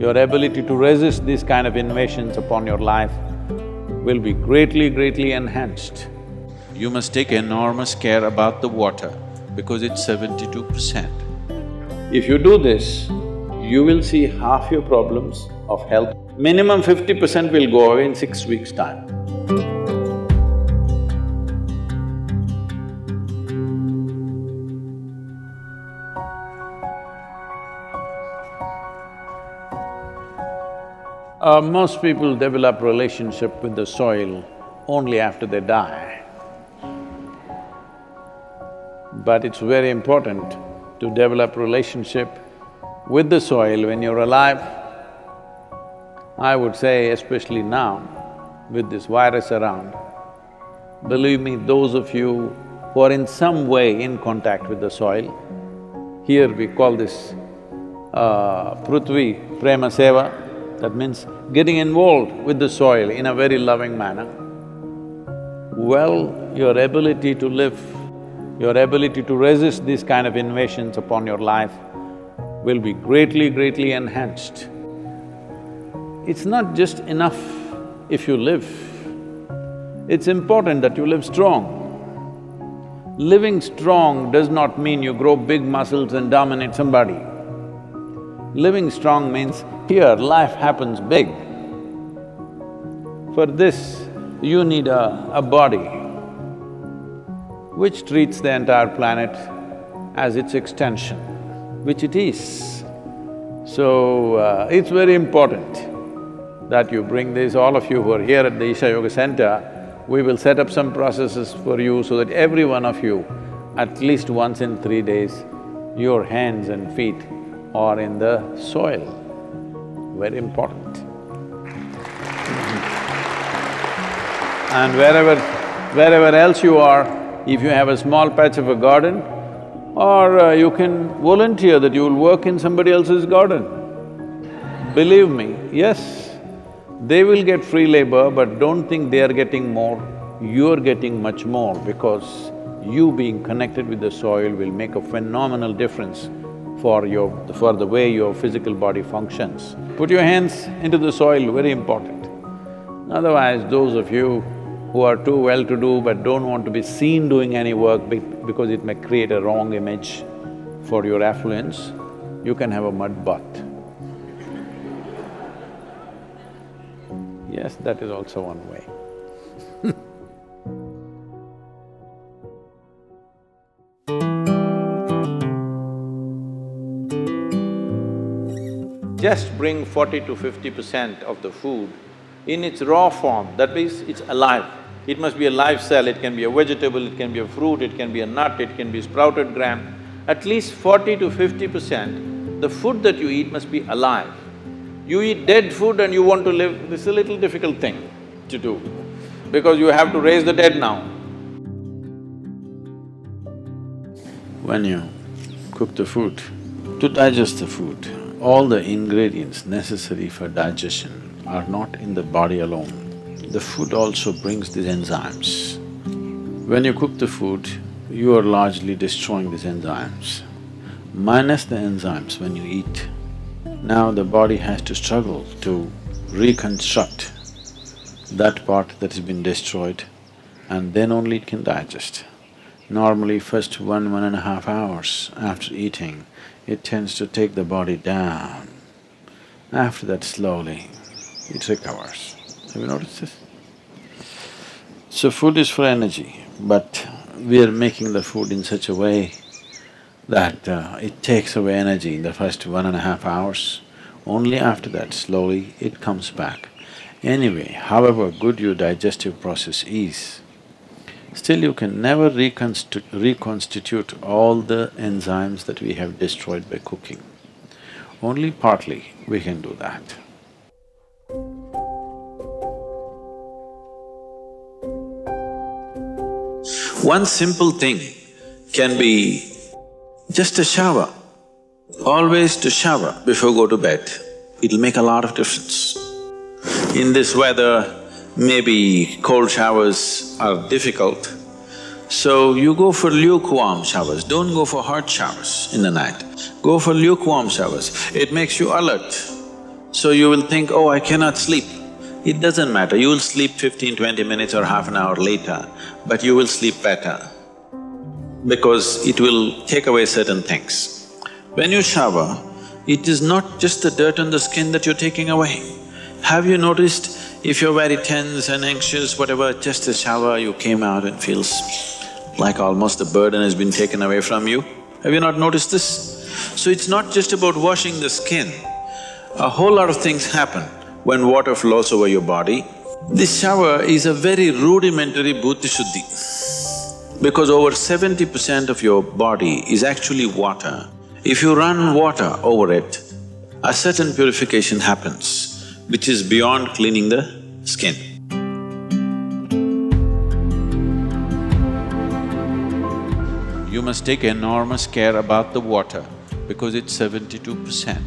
your ability to resist these kind of invasions upon your life will be greatly, greatly enhanced. You must take enormous care about the water because it's seventy-two percent. If you do this, you will see half your problems of health. Minimum fifty percent will go away in six weeks' time. Uh, most people develop relationship with the soil only after they die. But it's very important to develop relationship with the soil when you're alive. I would say especially now, with this virus around, believe me, those of you who are in some way in contact with the soil, here we call this uh, Prithvi Prema Seva, that means getting involved with the soil in a very loving manner. Well, your ability to live, your ability to resist these kind of invasions upon your life will be greatly, greatly enhanced. It's not just enough if you live, it's important that you live strong. Living strong does not mean you grow big muscles and dominate somebody. Living strong means here life happens big. For this, you need a, a body which treats the entire planet as its extension, which it is. So, uh, it's very important that you bring this, all of you who are here at the Isha Yoga Center, we will set up some processes for you so that every one of you, at least once in three days, your hands and feet or in the soil, very important. And wherever… wherever else you are, if you have a small patch of a garden, or uh, you can volunteer that you will work in somebody else's garden. Believe me, yes, they will get free labor, but don't think they are getting more, you're getting much more because you being connected with the soil will make a phenomenal difference for your… for the way your physical body functions. Put your hands into the soil, very important. Otherwise, those of you who are too well-to-do but don't want to be seen doing any work because it may create a wrong image for your affluence, you can have a mud bath. Yes, that is also one way. Just bring forty to fifty percent of the food in its raw form, that means it's alive. It must be a live cell, it can be a vegetable, it can be a fruit, it can be a nut, it can be sprouted gram. At least forty to fifty percent, the food that you eat must be alive. You eat dead food and you want to live, this is a little difficult thing to do, because you have to raise the dead now. When you cook the food, to digest the food, all the ingredients necessary for digestion are not in the body alone. The food also brings these enzymes. When you cook the food, you are largely destroying these enzymes. Minus the enzymes when you eat, now the body has to struggle to reconstruct that part that has been destroyed and then only it can digest. Normally first one, one and a half hours after eating, it tends to take the body down. After that, slowly, it recovers. Have you noticed this? So food is for energy, but we are making the food in such a way that uh, it takes away energy in the first one and a half hours. Only after that, slowly, it comes back. Anyway, however good your digestive process is, Still you can never reconstitu reconstitute all the enzymes that we have destroyed by cooking. Only partly we can do that. One simple thing can be just a shower. Always to shower before go to bed, it'll make a lot of difference. In this weather, maybe cold showers are difficult, so you go for lukewarm showers, don't go for hot showers in the night. Go for lukewarm showers, it makes you alert. So you will think, oh, I cannot sleep. It doesn't matter, you will sleep 15, 20 minutes or half an hour later, but you will sleep better because it will take away certain things. When you shower, it is not just the dirt on the skin that you're taking away. Have you noticed if you're very tense and anxious, whatever, just a shower, you came out and feels like almost the burden has been taken away from you? Have you not noticed this? So it's not just about washing the skin, a whole lot of things happen when water flows over your body. This shower is a very rudimentary bhuta shuddhi because over seventy percent of your body is actually water. If you run water over it, a certain purification happens which is beyond cleaning the skin. You must take enormous care about the water because it's seventy-two percent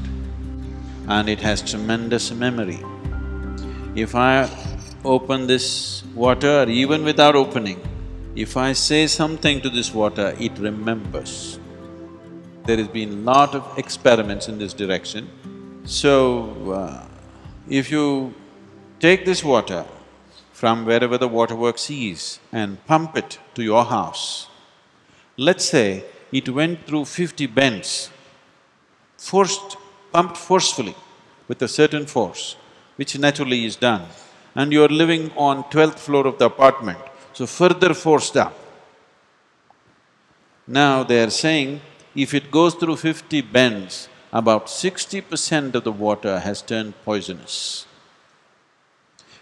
and it has tremendous memory. If I open this water, even without opening, if I say something to this water, it remembers. There has been lot of experiments in this direction. So, uh, if you take this water from wherever the waterworks is and pump it to your house, let's say it went through fifty bends, forced, pumped forcefully with a certain force, which naturally is done, and you're living on twelfth floor of the apartment, so further forced up. Now they're saying, if it goes through fifty bends, about sixty percent of the water has turned poisonous.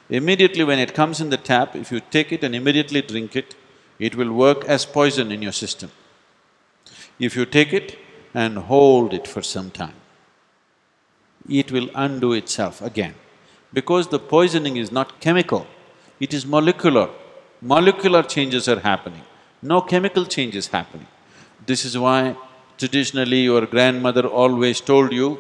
Immediately when it comes in the tap, if you take it and immediately drink it, it will work as poison in your system. If you take it and hold it for some time, it will undo itself again. Because the poisoning is not chemical, it is molecular. Molecular changes are happening, no chemical changes happening. This is why Traditionally, your grandmother always told you,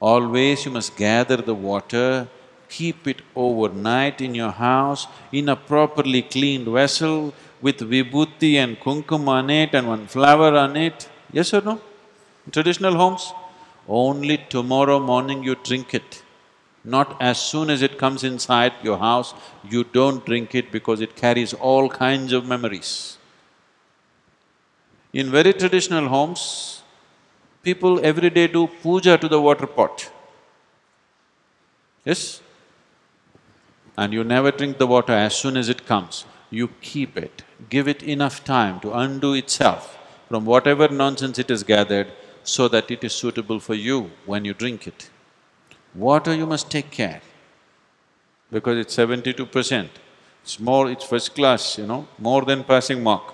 always you must gather the water, keep it overnight in your house in a properly cleaned vessel with vibhuti and kumkum on it and one flower on it. Yes or no? In traditional homes, only tomorrow morning you drink it. Not as soon as it comes inside your house, you don't drink it because it carries all kinds of memories. In very traditional homes, people every day do puja to the water pot. Yes? And you never drink the water as soon as it comes. You keep it, give it enough time to undo itself from whatever nonsense it has gathered so that it is suitable for you when you drink it. Water you must take care because it's seventy-two percent. It's more… it's first class, you know, more than passing mark.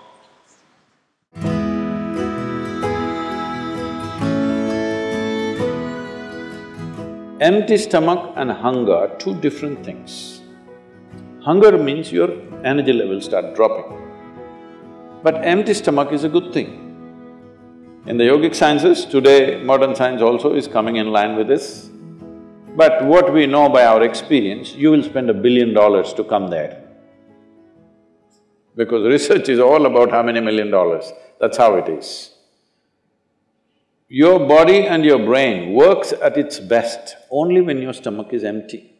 Empty stomach and hunger are two different things. Hunger means your energy levels start dropping. But empty stomach is a good thing. In the yogic sciences, today modern science also is coming in line with this. But what we know by our experience, you will spend a billion dollars to come there. Because research is all about how many million dollars, that's how it is. Your body and your brain works at its best only when your stomach is empty.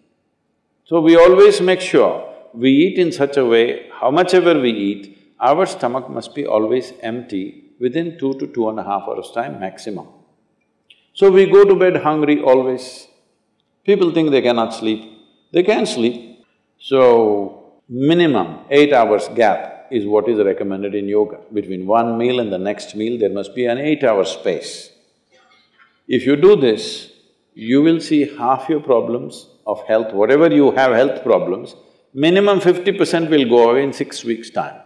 So we always make sure we eat in such a way, how much ever we eat, our stomach must be always empty within two to two and a half hours time maximum. So we go to bed hungry always. People think they cannot sleep, they can sleep. So, minimum eight hours gap is what is recommended in yoga. Between one meal and the next meal, there must be an eight-hour space. If you do this, you will see half your problems of health, whatever you have health problems, minimum fifty percent will go away in six weeks' time.